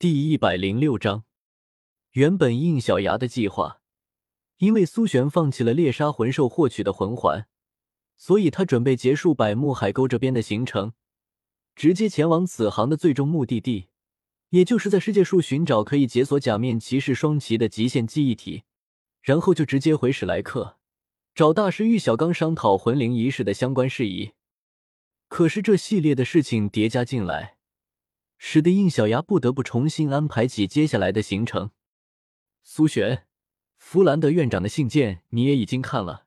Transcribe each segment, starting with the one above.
第一百零六章，原本应小牙的计划，因为苏璇放弃了猎杀魂兽获取的魂环，所以他准备结束百慕海沟这边的行程，直接前往此行的最终目的地，也就是在世界树寻找可以解锁假面骑士双骑的极限记忆体，然后就直接回史莱克找大师玉小刚商讨魂灵仪式的相关事宜。可是这系列的事情叠加进来。使得应小牙不得不重新安排起接下来的行程。苏璇，弗兰德院长的信件你也已经看了，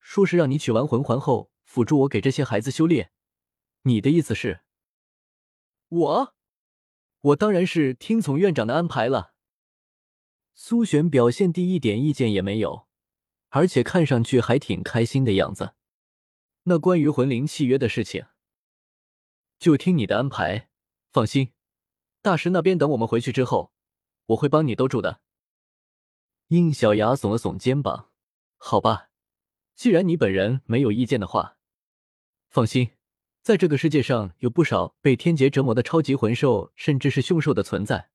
说是让你取完魂环后辅助我给这些孩子修炼。你的意思是？我，我当然是听从院长的安排了。苏璇表现第一点意见也没有，而且看上去还挺开心的样子。那关于魂灵契约的事情，就听你的安排。放心，大师那边等我们回去之后，我会帮你兜住的。应小牙耸了耸肩膀，好吧，既然你本人没有意见的话，放心，在这个世界上有不少被天劫折磨的超级魂兽，甚至是凶兽的存在，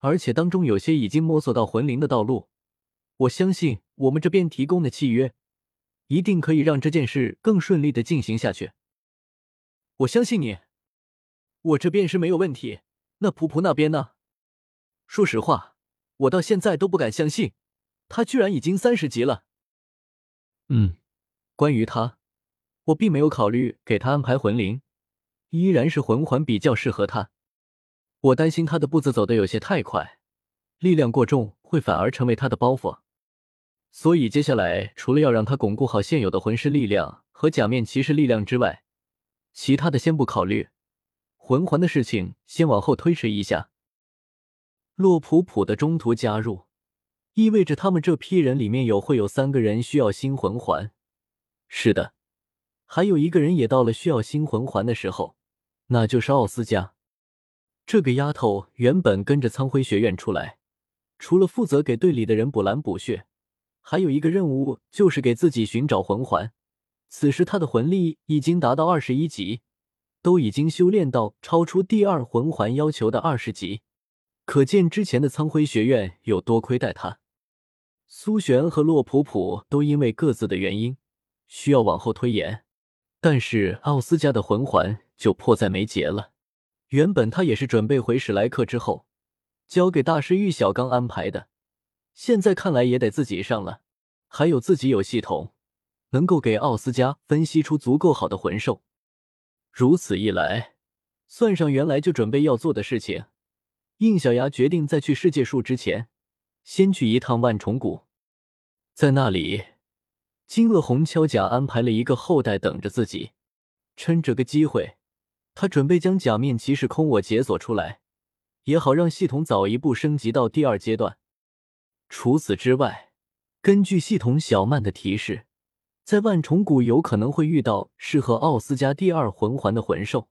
而且当中有些已经摸索到魂灵的道路。我相信我们这边提供的契约，一定可以让这件事更顺利的进行下去。我相信你。我这边是没有问题，那普普那边呢？说实话，我到现在都不敢相信，他居然已经三十级了。嗯，关于他，我并没有考虑给他安排魂灵，依然是魂环比较适合他。我担心他的步子走得有些太快，力量过重会反而成为他的包袱。所以接下来除了要让他巩固好现有的魂师力量和假面骑士力量之外，其他的先不考虑。魂环的事情先往后推迟一下。洛普普的中途加入，意味着他们这批人里面有会有三个人需要新魂环。是的，还有一个人也到了需要新魂环的时候，那就是奥斯加。这个丫头原本跟着苍辉学院出来，除了负责给队里的人补蓝补血，还有一个任务就是给自己寻找魂环。此时她的魂力已经达到二十一级。都已经修炼到超出第二魂环要求的二十级，可见之前的苍辉学院有多亏待他。苏璇和洛普普都因为各自的原因需要往后推延，但是奥斯加的魂环就迫在眉睫了。原本他也是准备回史莱克之后交给大师玉小刚安排的，现在看来也得自己上了。还有自己有系统能够给奥斯加分析出足够好的魂兽。如此一来，算上原来就准备要做的事情，应小牙决定在去世界树之前，先去一趟万重谷。在那里，金鳄红锹甲安排了一个后代等着自己。趁这个机会，他准备将假面骑士空我解锁出来，也好让系统早一步升级到第二阶段。除此之外，根据系统小曼的提示。在万重谷有可能会遇到适合奥斯加第二魂环的魂兽，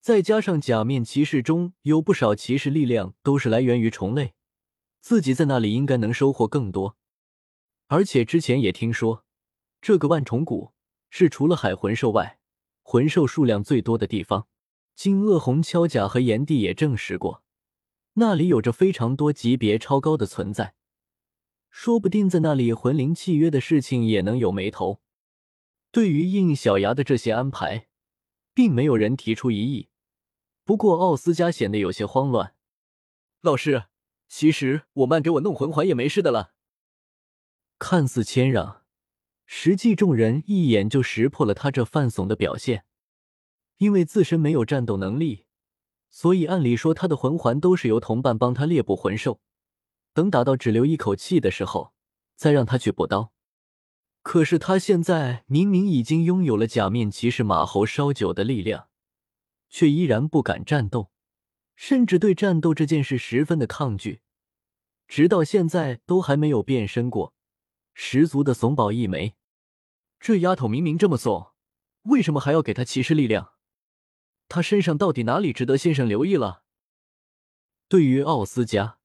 再加上假面骑士中有不少骑士力量都是来源于虫类，自己在那里应该能收获更多。而且之前也听说，这个万重谷是除了海魂兽外，魂兽数量最多的地方。金鳄红锹甲和炎帝也证实过，那里有着非常多级别超高的存在。说不定在那里，魂灵契约的事情也能有眉头。对于应小牙的这些安排，并没有人提出异议。不过奥斯加显得有些慌乱。老师，其实我慢给我弄魂环也没事的了。看似谦让，实际众人一眼就识破了他这犯怂的表现。因为自身没有战斗能力，所以按理说他的魂环都是由同伴帮他猎捕魂兽。等打到只留一口气的时候，再让他去补刀。可是他现在明明已经拥有了假面骑士马猴烧酒的力量，却依然不敢战斗，甚至对战斗这件事十分的抗拒，直到现在都还没有变身过，十足的怂宝一枚。这丫头明明这么怂，为什么还要给她骑士力量？她身上到底哪里值得先生留意了？对于奥斯加。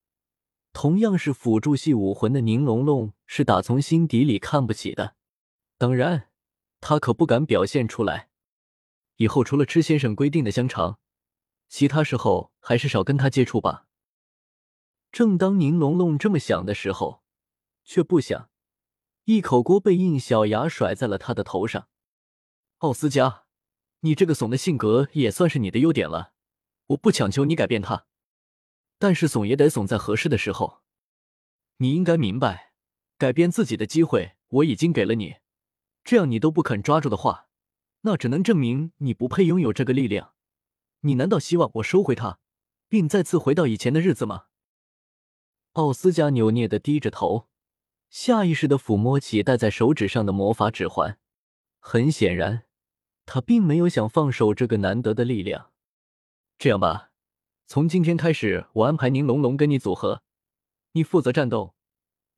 同样是辅助系武魂的宁龙龙是打从心底里看不起的，当然，他可不敢表现出来。以后除了吃先生规定的香肠，其他时候还是少跟他接触吧。正当宁龙龙这么想的时候，却不想一口锅被应小牙甩在了他的头上。奥斯加，你这个怂的性格也算是你的优点了。我不强求你改变他，但是怂也得怂在合适的时候。你应该明白，改变自己的机会我已经给了你，这样你都不肯抓住的话，那只能证明你不配拥有这个力量。你难道希望我收回它，并再次回到以前的日子吗？奥斯加扭捏的低着头，下意识的抚摸起戴在手指上的魔法指环。很显然，他并没有想放手这个难得的力量。这样吧，从今天开始，我安排宁龙龙跟你组合，你负责战斗，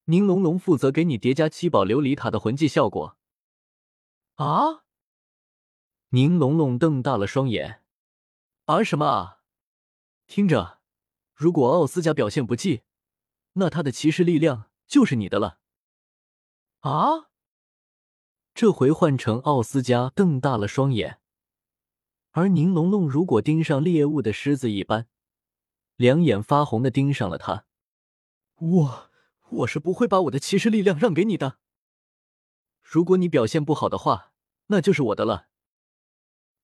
宁龙龙负责给你叠加七宝琉璃塔的魂技效果。啊！宁龙龙瞪大了双眼。啊什么啊？听着，如果奥斯加表现不济。那他的骑士力量就是你的了。啊！这回换成奥斯加瞪大了双眼，而宁龙龙如果盯上猎物的狮子一般，两眼发红的盯上了他。我我是不会把我的骑士力量让给你的。如果你表现不好的话，那就是我的了。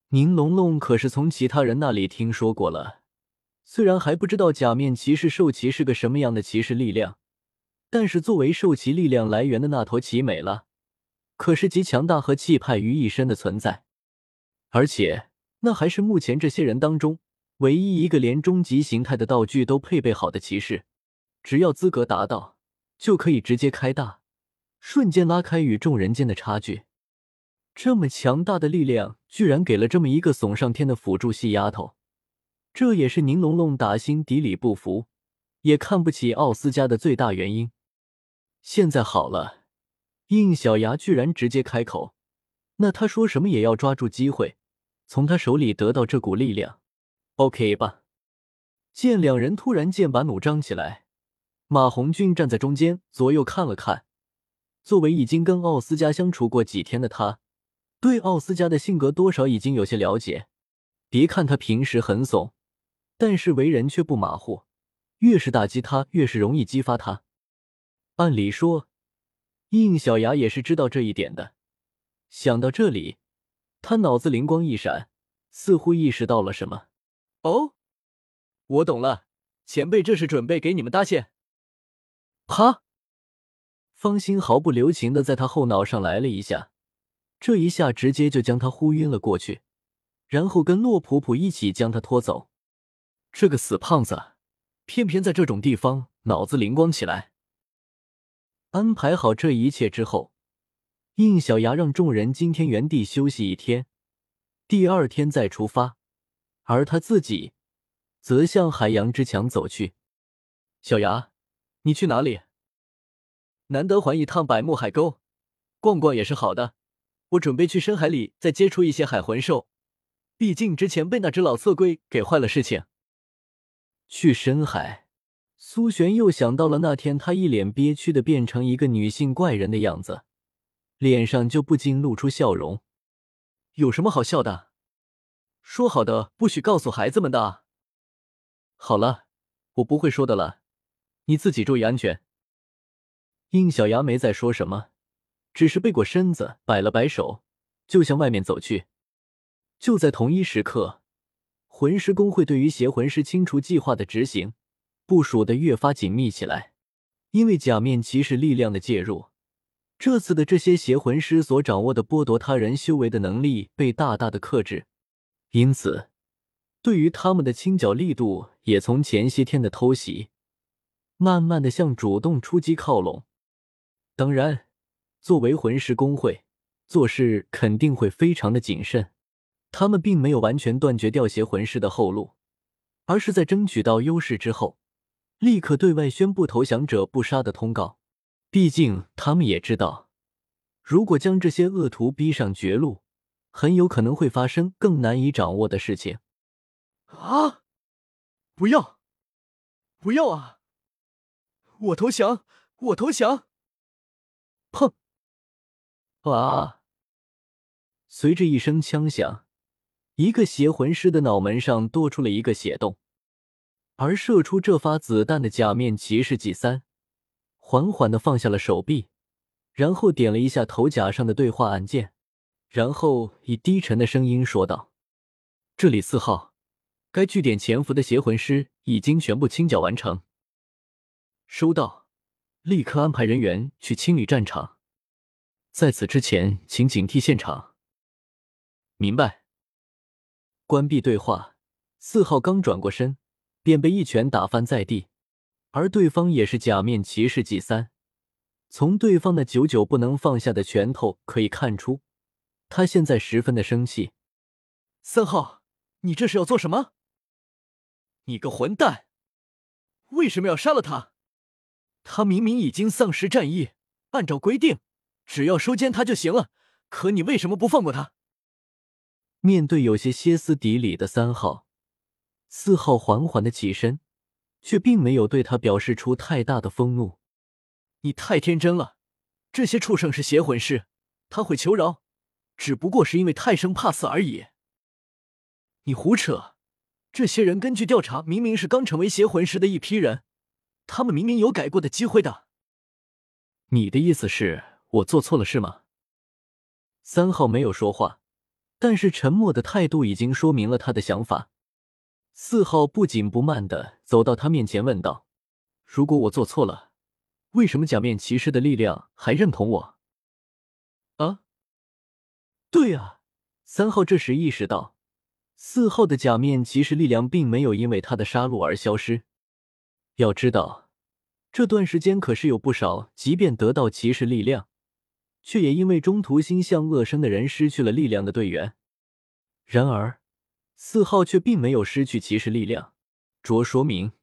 宁龙龙可是从其他人那里听说过了。虽然还不知道假面骑士兽骑是个什么样的骑士力量，但是作为兽骑力量来源的那头奇美拉，可是集强大和气派于一身的存在，而且那还是目前这些人当中唯一一个连终极形态的道具都配备好的骑士。只要资格达到，就可以直接开大，瞬间拉开与众人间的差距。这么强大的力量，居然给了这么一个怂上天的辅助系丫头。这也是宁龙龙打心底里不服，也看不起奥斯加的最大原因。现在好了，应小牙居然直接开口，那他说什么也要抓住机会，从他手里得到这股力量，OK 吧？见两人突然剑拔弩张起来，马红俊站在中间，左右看了看。作为已经跟奥斯加相处过几天的他，对奥斯加的性格多少已经有些了解。别看他平时很怂。但是为人却不马虎，越是打击他，越是容易激发他。按理说，应小牙也是知道这一点的。想到这里，他脑子灵光一闪，似乎意识到了什么。哦，我懂了，前辈这是准备给你们搭线。啪！方心毫不留情的在他后脑上来了一下，这一下直接就将他呼晕了过去，然后跟洛普普一起将他拖走。这个死胖子，偏偏在这种地方脑子灵光起来。安排好这一切之后，应小牙让众人今天原地休息一天，第二天再出发，而他自己则向海洋之墙走去。小牙，你去哪里？难得环一趟百慕海沟，逛逛也是好的。我准备去深海里再接触一些海魂兽，毕竟之前被那只老色龟给坏了事情。去深海，苏璇又想到了那天他一脸憋屈的变成一个女性怪人的样子，脸上就不禁露出笑容。有什么好笑的？说好的不许告诉孩子们的。好了，我不会说的了，你自己注意安全。应小牙没再说什么，只是背过身子，摆了摆手，就向外面走去。就在同一时刻。魂师工会对于邪魂师清除计划的执行部署的越发紧密起来，因为假面骑士力量的介入，这次的这些邪魂师所掌握的剥夺他人修为的能力被大大的克制，因此，对于他们的清剿力度也从前些天的偷袭，慢慢的向主动出击靠拢。当然，作为魂师工会，做事肯定会非常的谨慎。他们并没有完全断绝掉邪魂师的后路，而是在争取到优势之后，立刻对外宣布投降者不杀的通告。毕竟他们也知道，如果将这些恶徒逼上绝路，很有可能会发生更难以掌握的事情。啊！不要！不要啊！我投降！我投降！砰！啊！随着一声枪响。一个邪魂师的脑门上多出了一个血洞，而射出这发子弹的假面骑士 G 三，缓缓的放下了手臂，然后点了一下头甲上的对话按键，然后以低沉的声音说道：“这里四号，该据点潜伏的邪魂师已经全部清剿完成。收到，立刻安排人员去清理战场。在此之前，请警惕现场。明白。”关闭对话，四号刚转过身。便被一拳打翻在地，而对方也是假面骑士 G 三。从对方那久久不能放下的拳头可以看出，他现在十分的生气。三号，你这是要做什么？你个混蛋，为什么要杀了他？他明明已经丧失战意，按照规定，只要收监他就行了，可你为什么不放过他？面对有些歇斯底里的三号。四号缓缓的起身，却并没有对他表示出太大的愤怒。你太天真了，这些畜生是邪魂师，他会求饶，只不过是因为太生怕死而已。你胡扯！这些人根据调查，明明是刚成为邪魂师的一批人，他们明明有改过的机会的。你的意思是我做错了是吗？三号没有说话，但是沉默的态度已经说明了他的想法。四号不紧不慢的走到他面前，问道：“如果我做错了，为什么假面骑士的力量还认同我？”对啊！三号这时意识到，四号的假面骑士力量并没有因为他的杀戮而消失。要知道，这段时间可是有不少，即便得到骑士力量，却也因为中途心向恶生的人失去了力量的队员。然而。四号却并没有失去骑士力量，着说明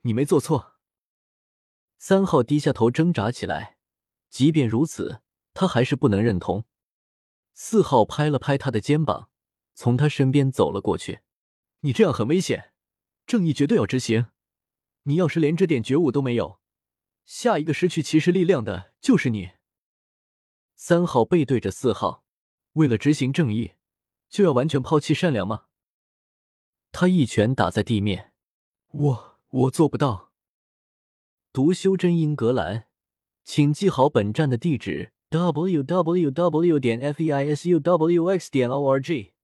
你没做错。三号低下头挣扎起来，即便如此，他还是不能认同。四号拍了拍他的肩膀，从他身边走了过去。你这样很危险，正义绝对要执行。你要是连这点觉悟都没有，下一个失去骑士力量的就是你。三号背对着四号，为了执行正义。就要完全抛弃善良吗？他一拳打在地面，我我做不到。读修真英格兰，请记好本站的地址 www.feisuwx.org